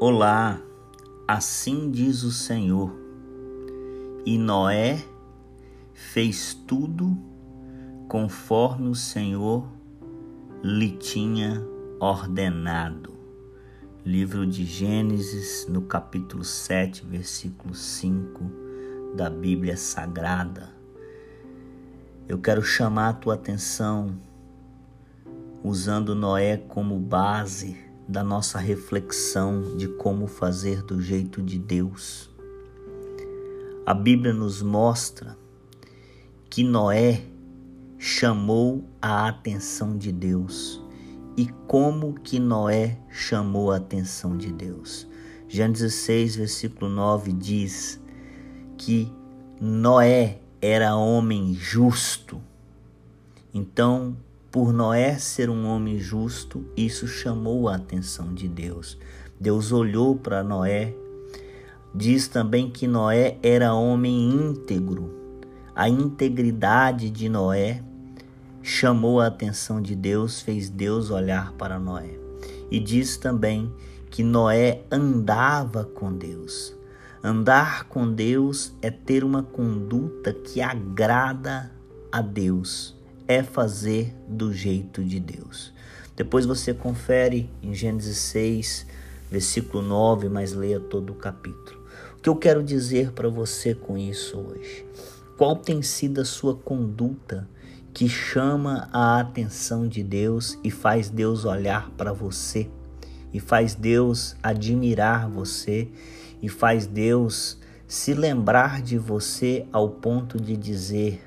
Olá, assim diz o Senhor. E Noé fez tudo conforme o Senhor lhe tinha ordenado. Livro de Gênesis, no capítulo 7, versículo 5 da Bíblia Sagrada. Eu quero chamar a tua atenção usando Noé como base da nossa reflexão de como fazer do jeito de Deus. A Bíblia nos mostra que Noé chamou a atenção de Deus e como que Noé chamou a atenção de Deus. Gênesis 6, versículo 9 diz que Noé era homem justo. Então, por Noé ser um homem justo, isso chamou a atenção de Deus. Deus olhou para Noé. Diz também que Noé era homem íntegro. A integridade de Noé chamou a atenção de Deus, fez Deus olhar para Noé. E diz também que Noé andava com Deus. Andar com Deus é ter uma conduta que agrada a Deus é fazer do jeito de Deus. Depois você confere em Gênesis 6, versículo 9, mas leia todo o capítulo. O que eu quero dizer para você com isso hoje? Qual tem sido a sua conduta que chama a atenção de Deus e faz Deus olhar para você, e faz Deus admirar você, e faz Deus se lembrar de você ao ponto de dizer: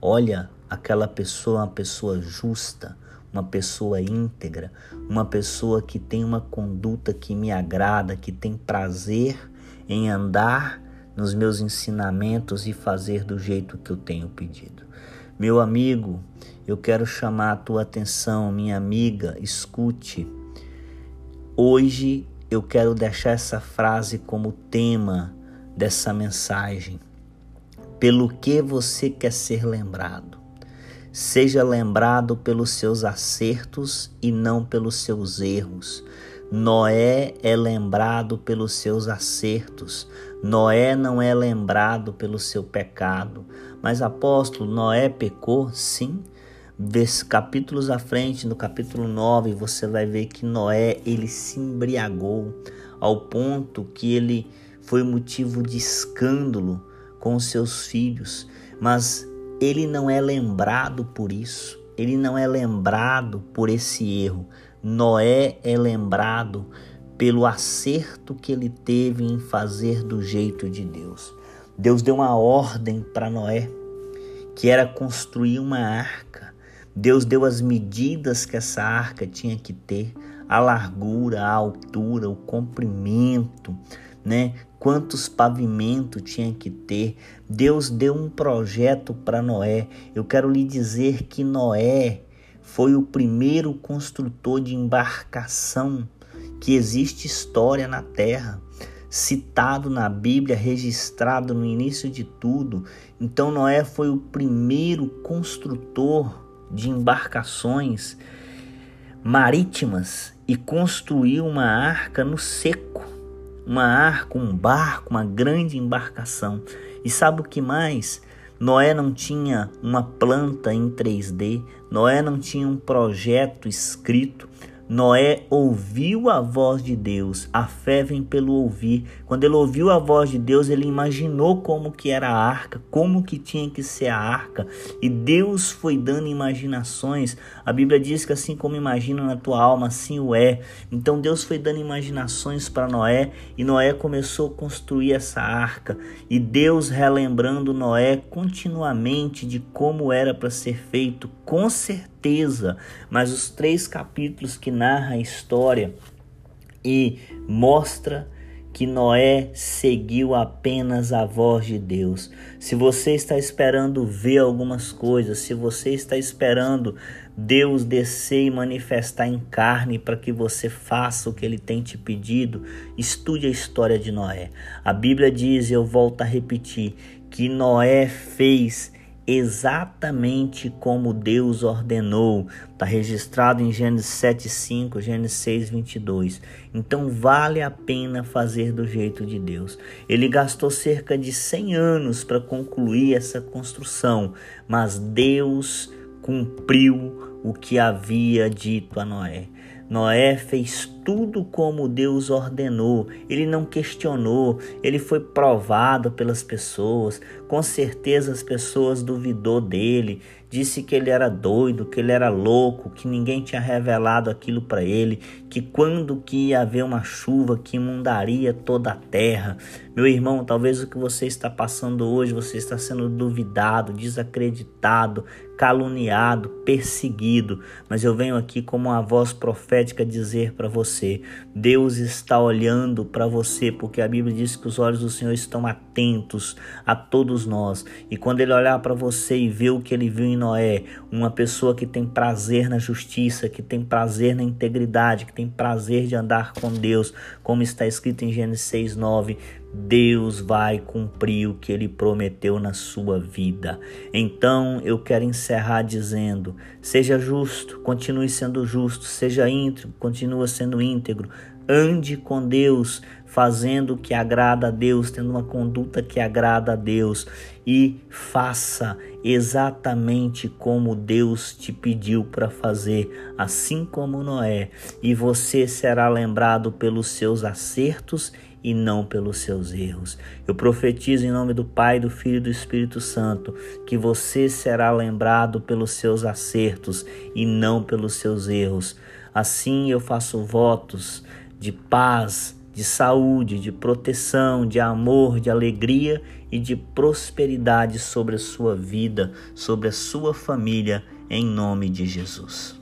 Olha, aquela pessoa é uma pessoa justa, uma pessoa íntegra, uma pessoa que tem uma conduta que me agrada, que tem prazer em andar nos meus ensinamentos e fazer do jeito que eu tenho pedido. Meu amigo, eu quero chamar a tua atenção, minha amiga, escute. Hoje eu quero deixar essa frase como tema dessa mensagem. Pelo que você quer ser lembrado? Seja lembrado pelos seus acertos e não pelos seus erros. Noé é lembrado pelos seus acertos. Noé não é lembrado pelo seu pecado. Mas apóstolo, Noé pecou? Sim. Capítulos à frente, no capítulo 9, você vai ver que Noé ele se embriagou ao ponto que ele foi motivo de escândalo com seus filhos. Mas ele não é lembrado por isso, ele não é lembrado por esse erro. Noé é lembrado pelo acerto que ele teve em fazer do jeito de Deus. Deus deu uma ordem para Noé, que era construir uma arca. Deus deu as medidas que essa arca tinha que ter, a largura, a altura, o comprimento, né? Quantos pavimentos tinha que ter. Deus deu um projeto para Noé. Eu quero lhe dizer que Noé foi o primeiro construtor de embarcação que existe história na terra, citado na Bíblia, registrado no início de tudo. Então Noé foi o primeiro construtor de embarcações marítimas e construiu uma arca no seco uma arca, um barco, uma grande embarcação. E sabe o que mais? Noé não tinha uma planta em 3D, Noé não tinha um projeto escrito, Noé ouviu a voz de Deus. A fé vem pelo ouvir. Quando ele ouviu a voz de Deus, ele imaginou como que era a arca, como que tinha que ser a arca. E Deus foi dando imaginações. A Bíblia diz que assim como imagina na tua alma, assim o é. Então Deus foi dando imaginações para Noé e Noé começou a construir essa arca. E Deus relembrando Noé continuamente de como era para ser feito, com certeza certeza, mas os três capítulos que narra a história e mostra que Noé seguiu apenas a voz de Deus. Se você está esperando ver algumas coisas, se você está esperando Deus descer e manifestar em carne para que você faça o que ele tem te pedido, estude a história de Noé. A Bíblia diz, e eu volto a repetir, que Noé fez exatamente como Deus ordenou. Está registrado em Gênesis 7:5, Gênesis 6:22. Então vale a pena fazer do jeito de Deus. Ele gastou cerca de 100 anos para concluir essa construção, mas Deus cumpriu o que havia dito a Noé. Noé fez tudo como Deus ordenou, ele não questionou, ele foi provado pelas pessoas, com certeza as pessoas duvidou dele, disse que ele era doido, que ele era louco, que ninguém tinha revelado aquilo para ele, que quando que ia haver uma chuva que inundaria toda a terra. Meu irmão, talvez o que você está passando hoje, você está sendo duvidado, desacreditado, caluniado, perseguido, mas eu venho aqui como uma voz profética dizer para você: Deus está olhando para você, porque a Bíblia diz que os olhos do Senhor estão atentos a todos nós. E quando ele olhar para você e ver o que ele viu em Noé, uma pessoa que tem prazer na justiça, que tem prazer na integridade, que tem prazer de andar com Deus, como está escrito em Gênesis 6:9, Deus vai cumprir o que ele prometeu na sua vida. Então eu quero encerrar dizendo: seja justo, continue sendo justo, seja íntegro, continue sendo íntegro, ande com Deus, fazendo o que agrada a Deus, tendo uma conduta que agrada a Deus. E faça exatamente como Deus te pediu para fazer, assim como Noé, e você será lembrado pelos seus acertos e não pelos seus erros. Eu profetizo em nome do Pai, do Filho e do Espírito Santo que você será lembrado pelos seus acertos e não pelos seus erros. Assim eu faço votos de paz, de saúde, de proteção, de amor, de alegria e de prosperidade sobre a sua vida, sobre a sua família, em nome de Jesus.